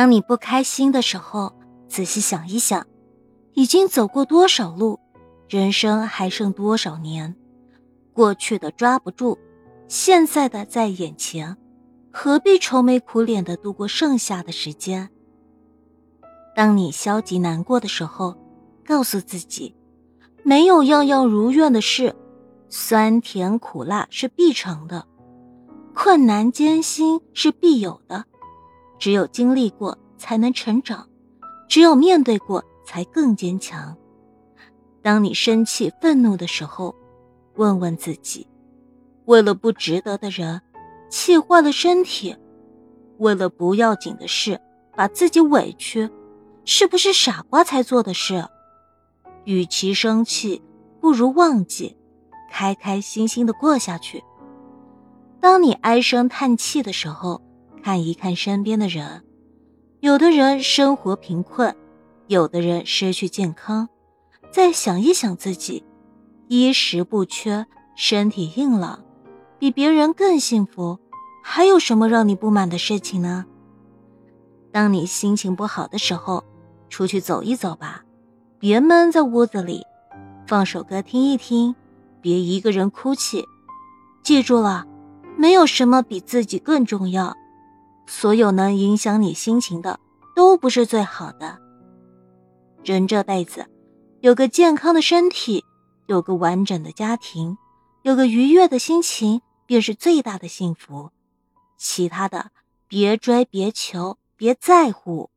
当你不开心的时候，仔细想一想，已经走过多少路，人生还剩多少年？过去的抓不住，现在的在眼前，何必愁眉苦脸的度过剩下的时间？当你消极难过的时候，告诉自己，没有样样如愿的事，酸甜苦辣是必成的，困难艰辛是必有的。只有经历过，才能成长；只有面对过，才更坚强。当你生气、愤怒的时候，问问自己：为了不值得的人，气坏了身体；为了不要紧的事，把自己委屈，是不是傻瓜才做的事？与其生气，不如忘记，开开心心的过下去。当你唉声叹气的时候，看一看身边的人，有的人生活贫困，有的人失去健康。再想一想自己，衣食不缺，身体硬朗，比别人更幸福，还有什么让你不满的事情呢？当你心情不好的时候，出去走一走吧，别闷在屋子里，放首歌听一听，别一个人哭泣。记住了，没有什么比自己更重要。所有能影响你心情的，都不是最好的。人这辈子，有个健康的身体，有个完整的家庭，有个愉悦的心情，便是最大的幸福。其他的，别追，别求，别在乎。